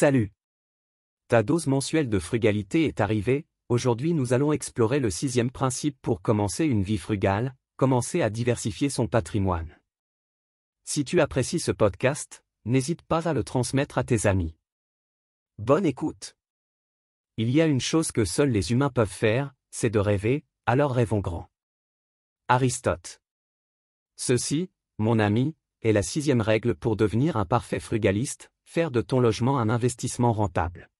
Salut Ta dose mensuelle de frugalité est arrivée, aujourd'hui nous allons explorer le sixième principe pour commencer une vie frugale, commencer à diversifier son patrimoine. Si tu apprécies ce podcast, n'hésite pas à le transmettre à tes amis. Bonne écoute Il y a une chose que seuls les humains peuvent faire, c'est de rêver, alors rêvons grand. Aristote. Ceci, mon ami, est la sixième règle pour devenir un parfait frugaliste, faire de ton logement un investissement rentable.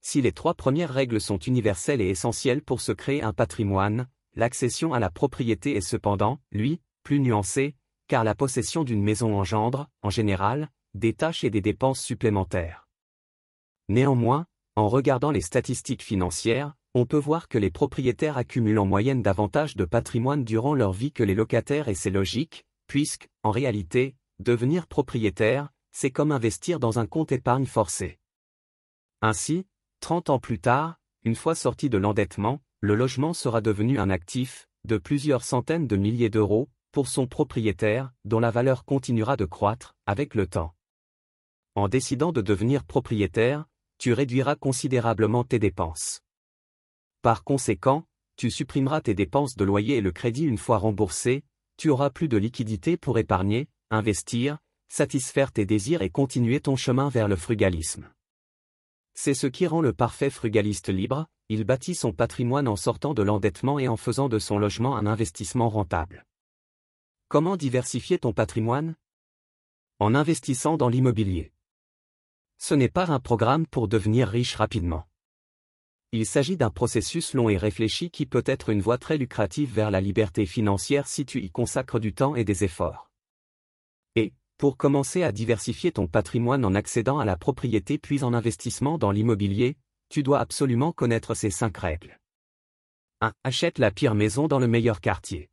Si les trois premières règles sont universelles et essentielles pour se créer un patrimoine, l'accession à la propriété est cependant, lui, plus nuancée, car la possession d'une maison engendre, en général, des tâches et des dépenses supplémentaires. Néanmoins, en regardant les statistiques financières, on peut voir que les propriétaires accumulent en moyenne davantage de patrimoine durant leur vie que les locataires et c'est logique, puisque, en réalité, devenir propriétaire, c'est comme investir dans un compte épargne forcé. Ainsi, 30 ans plus tard, une fois sorti de l'endettement, le logement sera devenu un actif, de plusieurs centaines de milliers d'euros, pour son propriétaire, dont la valeur continuera de croître, avec le temps. En décidant de devenir propriétaire, tu réduiras considérablement tes dépenses. Par conséquent, tu supprimeras tes dépenses de loyer et le crédit une fois remboursé, tu auras plus de liquidité pour épargner, investir, satisfaire tes désirs et continuer ton chemin vers le frugalisme. C'est ce qui rend le parfait frugaliste libre, il bâtit son patrimoine en sortant de l'endettement et en faisant de son logement un investissement rentable. Comment diversifier ton patrimoine? En investissant dans l'immobilier. Ce n'est pas un programme pour devenir riche rapidement. Il s'agit d'un processus long et réfléchi qui peut être une voie très lucrative vers la liberté financière si tu y consacres du temps et des efforts. Et, pour commencer à diversifier ton patrimoine en accédant à la propriété puis en investissement dans l'immobilier, tu dois absolument connaître ces cinq règles. 1. Achète la pire maison dans le meilleur quartier.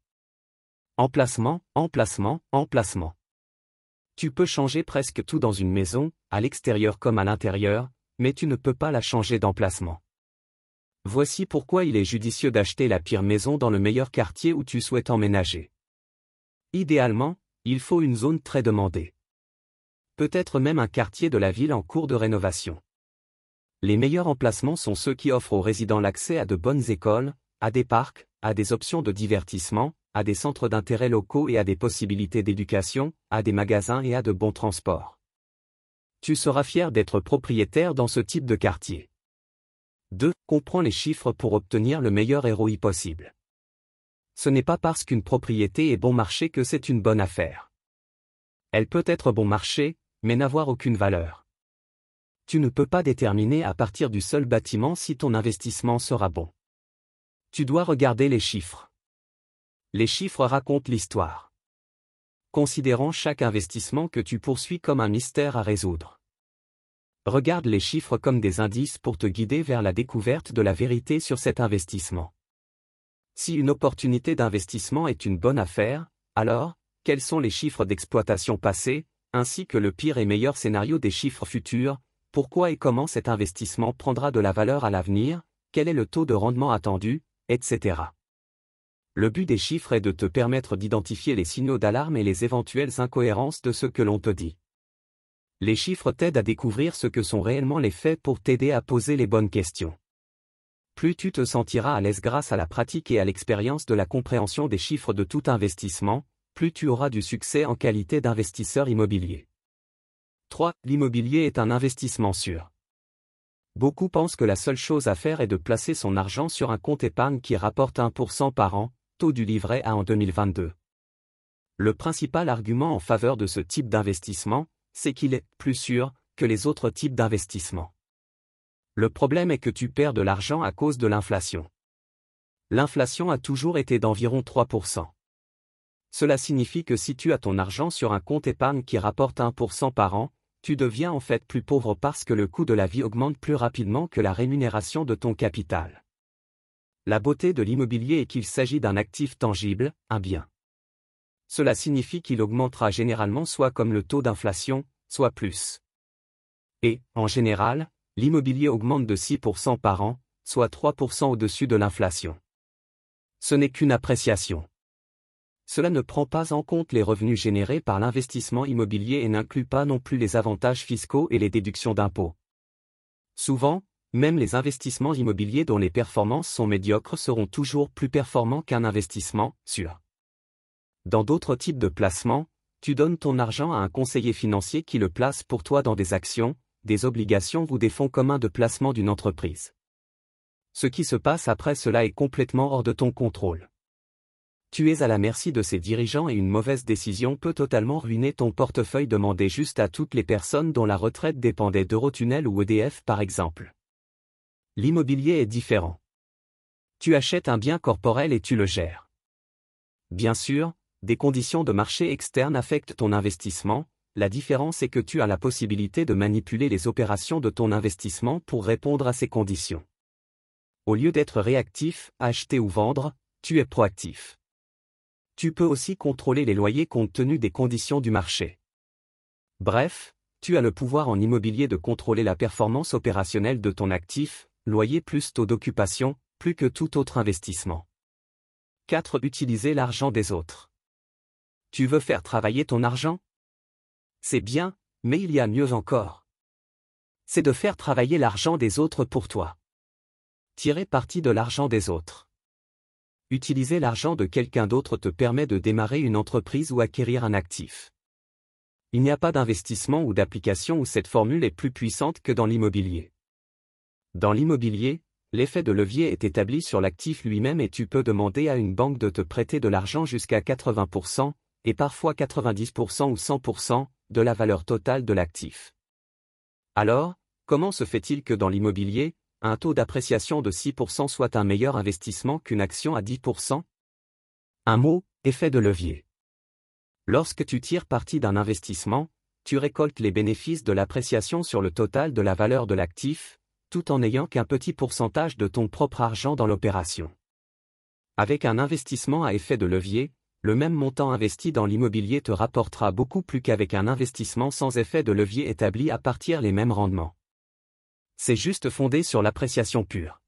Emplacement, emplacement, emplacement. Tu peux changer presque tout dans une maison, à l'extérieur comme à l'intérieur, mais tu ne peux pas la changer d'emplacement. Voici pourquoi il est judicieux d'acheter la pire maison dans le meilleur quartier où tu souhaites emménager. Idéalement, il faut une zone très demandée. Peut-être même un quartier de la ville en cours de rénovation. Les meilleurs emplacements sont ceux qui offrent aux résidents l'accès à de bonnes écoles, à des parcs, à des options de divertissement, à des centres d'intérêt locaux et à des possibilités d'éducation, à des magasins et à de bons transports. Tu seras fier d'être propriétaire dans ce type de quartier. 2. Comprends les chiffres pour obtenir le meilleur ROI possible ce n'est pas parce qu'une propriété est bon marché que c'est une bonne affaire. Elle peut être bon marché, mais n'avoir aucune valeur. Tu ne peux pas déterminer à partir du seul bâtiment si ton investissement sera bon. Tu dois regarder les chiffres. Les chiffres racontent l'histoire. Considérons chaque investissement que tu poursuis comme un mystère à résoudre. Regarde les chiffres comme des indices pour te guider vers la découverte de la vérité sur cet investissement. Si une opportunité d'investissement est une bonne affaire, alors, quels sont les chiffres d'exploitation passés, ainsi que le pire et meilleur scénario des chiffres futurs, pourquoi et comment cet investissement prendra de la valeur à l'avenir, quel est le taux de rendement attendu, etc. Le but des chiffres est de te permettre d'identifier les signaux d'alarme et les éventuelles incohérences de ce que l'on te dit. Les chiffres t'aident à découvrir ce que sont réellement les faits pour t'aider à poser les bonnes questions plus tu te sentiras à l'aise grâce à la pratique et à l'expérience de la compréhension des chiffres de tout investissement, plus tu auras du succès en qualité d'investisseur immobilier. 3. L'immobilier est un investissement sûr. Beaucoup pensent que la seule chose à faire est de placer son argent sur un compte épargne qui rapporte 1% par an, taux du livret A en 2022. Le principal argument en faveur de ce type d'investissement, c'est qu'il est plus sûr que les autres types d'investissement. Le problème est que tu perds de l'argent à cause de l'inflation. L'inflation a toujours été d'environ 3%. Cela signifie que si tu as ton argent sur un compte épargne qui rapporte 1% par an, tu deviens en fait plus pauvre parce que le coût de la vie augmente plus rapidement que la rémunération de ton capital. La beauté de l'immobilier est qu'il s'agit d'un actif tangible, un bien. Cela signifie qu'il augmentera généralement soit comme le taux d'inflation, soit plus. Et, en général, l'immobilier augmente de 6% par an, soit 3% au-dessus de l'inflation. Ce n'est qu'une appréciation. Cela ne prend pas en compte les revenus générés par l'investissement immobilier et n'inclut pas non plus les avantages fiscaux et les déductions d'impôts. Souvent, même les investissements immobiliers dont les performances sont médiocres seront toujours plus performants qu'un investissement sûr. Dans d'autres types de placements, tu donnes ton argent à un conseiller financier qui le place pour toi dans des actions, des obligations ou des fonds communs de placement d'une entreprise. Ce qui se passe après cela est complètement hors de ton contrôle. Tu es à la merci de ces dirigeants et une mauvaise décision peut totalement ruiner ton portefeuille demandé juste à toutes les personnes dont la retraite dépendait d'Eurotunnel ou EDF par exemple. L'immobilier est différent. Tu achètes un bien corporel et tu le gères. Bien sûr, des conditions de marché externes affectent ton investissement, la différence est que tu as la possibilité de manipuler les opérations de ton investissement pour répondre à ces conditions. Au lieu d'être réactif, acheter ou vendre, tu es proactif. Tu peux aussi contrôler les loyers compte tenu des conditions du marché. Bref, tu as le pouvoir en immobilier de contrôler la performance opérationnelle de ton actif, loyer plus taux d'occupation, plus que tout autre investissement. 4. Utiliser l'argent des autres. Tu veux faire travailler ton argent? C'est bien, mais il y a mieux encore. C'est de faire travailler l'argent des autres pour toi. Tirer parti de l'argent des autres. Utiliser l'argent de quelqu'un d'autre te permet de démarrer une entreprise ou acquérir un actif. Il n'y a pas d'investissement ou d'application où cette formule est plus puissante que dans l'immobilier. Dans l'immobilier, l'effet de levier est établi sur l'actif lui-même et tu peux demander à une banque de te prêter de l'argent jusqu'à 80%, et parfois 90% ou 100%, de la valeur totale de l'actif. Alors, comment se fait-il que dans l'immobilier, un taux d'appréciation de 6% soit un meilleur investissement qu'une action à 10% Un mot, effet de levier. Lorsque tu tires parti d'un investissement, tu récoltes les bénéfices de l'appréciation sur le total de la valeur de l'actif, tout en n'ayant qu'un petit pourcentage de ton propre argent dans l'opération. Avec un investissement à effet de levier, le même montant investi dans l'immobilier te rapportera beaucoup plus qu'avec un investissement sans effet de levier établi à partir les mêmes rendements. C'est juste fondé sur l'appréciation pure.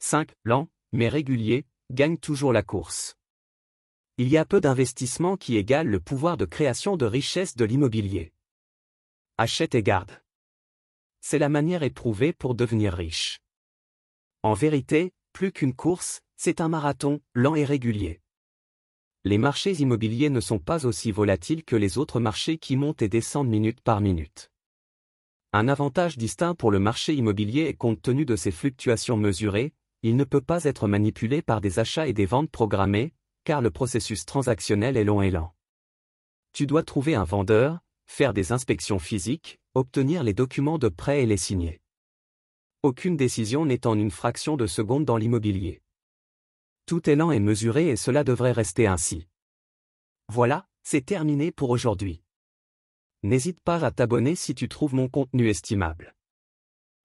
5. Lent, mais régulier, gagne toujours la course. Il y a peu d'investissements qui égalent le pouvoir de création de richesse de l'immobilier. Achète et garde. C'est la manière éprouvée pour devenir riche. En vérité, plus qu'une course, c'est un marathon, lent et régulier. Les marchés immobiliers ne sont pas aussi volatiles que les autres marchés qui montent et descendent minute par minute. Un avantage distinct pour le marché immobilier est compte tenu de ses fluctuations mesurées, il ne peut pas être manipulé par des achats et des ventes programmées, car le processus transactionnel est long et lent. Tu dois trouver un vendeur, faire des inspections physiques, obtenir les documents de prêt et les signer. Aucune décision n'est en une fraction de seconde dans l'immobilier. Tout est lent et mesuré et cela devrait rester ainsi. Voilà, c'est terminé pour aujourd'hui. N'hésite pas à t'abonner si tu trouves mon contenu estimable.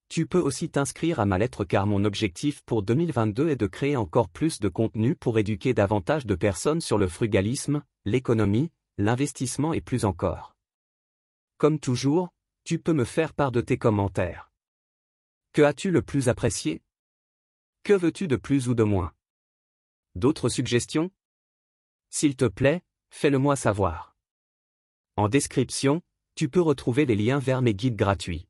Tu peux aussi t'inscrire à ma lettre car mon objectif pour 2022 est de créer encore plus de contenu pour éduquer davantage de personnes sur le frugalisme, l'économie, l'investissement et plus encore. Comme toujours, tu peux me faire part de tes commentaires. Que as-tu le plus apprécié? Que veux-tu de plus ou de moins? D'autres suggestions? S'il te plaît, fais-le-moi savoir. En description, tu peux retrouver les liens vers mes guides gratuits.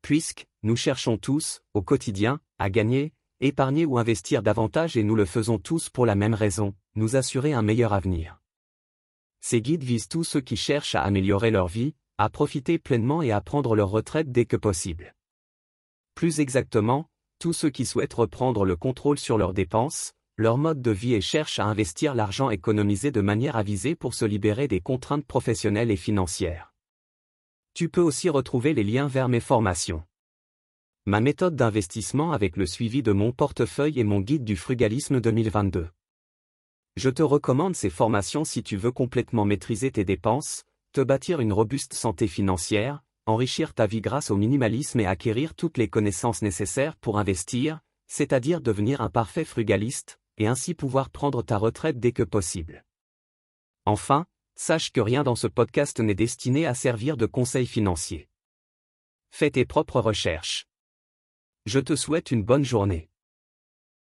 Puisque, nous cherchons tous, au quotidien, à gagner, épargner ou investir davantage et nous le faisons tous pour la même raison, nous assurer un meilleur avenir. Ces guides visent tous ceux qui cherchent à améliorer leur vie, à profiter pleinement et à prendre leur retraite dès que possible. Plus exactement, tous ceux qui souhaitent reprendre le contrôle sur leurs dépenses, leur mode de vie et cherchent à investir l'argent économisé de manière avisée pour se libérer des contraintes professionnelles et financières. Tu peux aussi retrouver les liens vers mes formations. Ma méthode d'investissement avec le suivi de mon portefeuille et mon guide du frugalisme 2022. Je te recommande ces formations si tu veux complètement maîtriser tes dépenses, te bâtir une robuste santé financière, enrichir ta vie grâce au minimalisme et acquérir toutes les connaissances nécessaires pour investir, c'est-à-dire devenir un parfait frugaliste, et ainsi pouvoir prendre ta retraite dès que possible. Enfin, sache que rien dans ce podcast n'est destiné à servir de conseil financier. Fais tes propres recherches. Je te souhaite une bonne journée.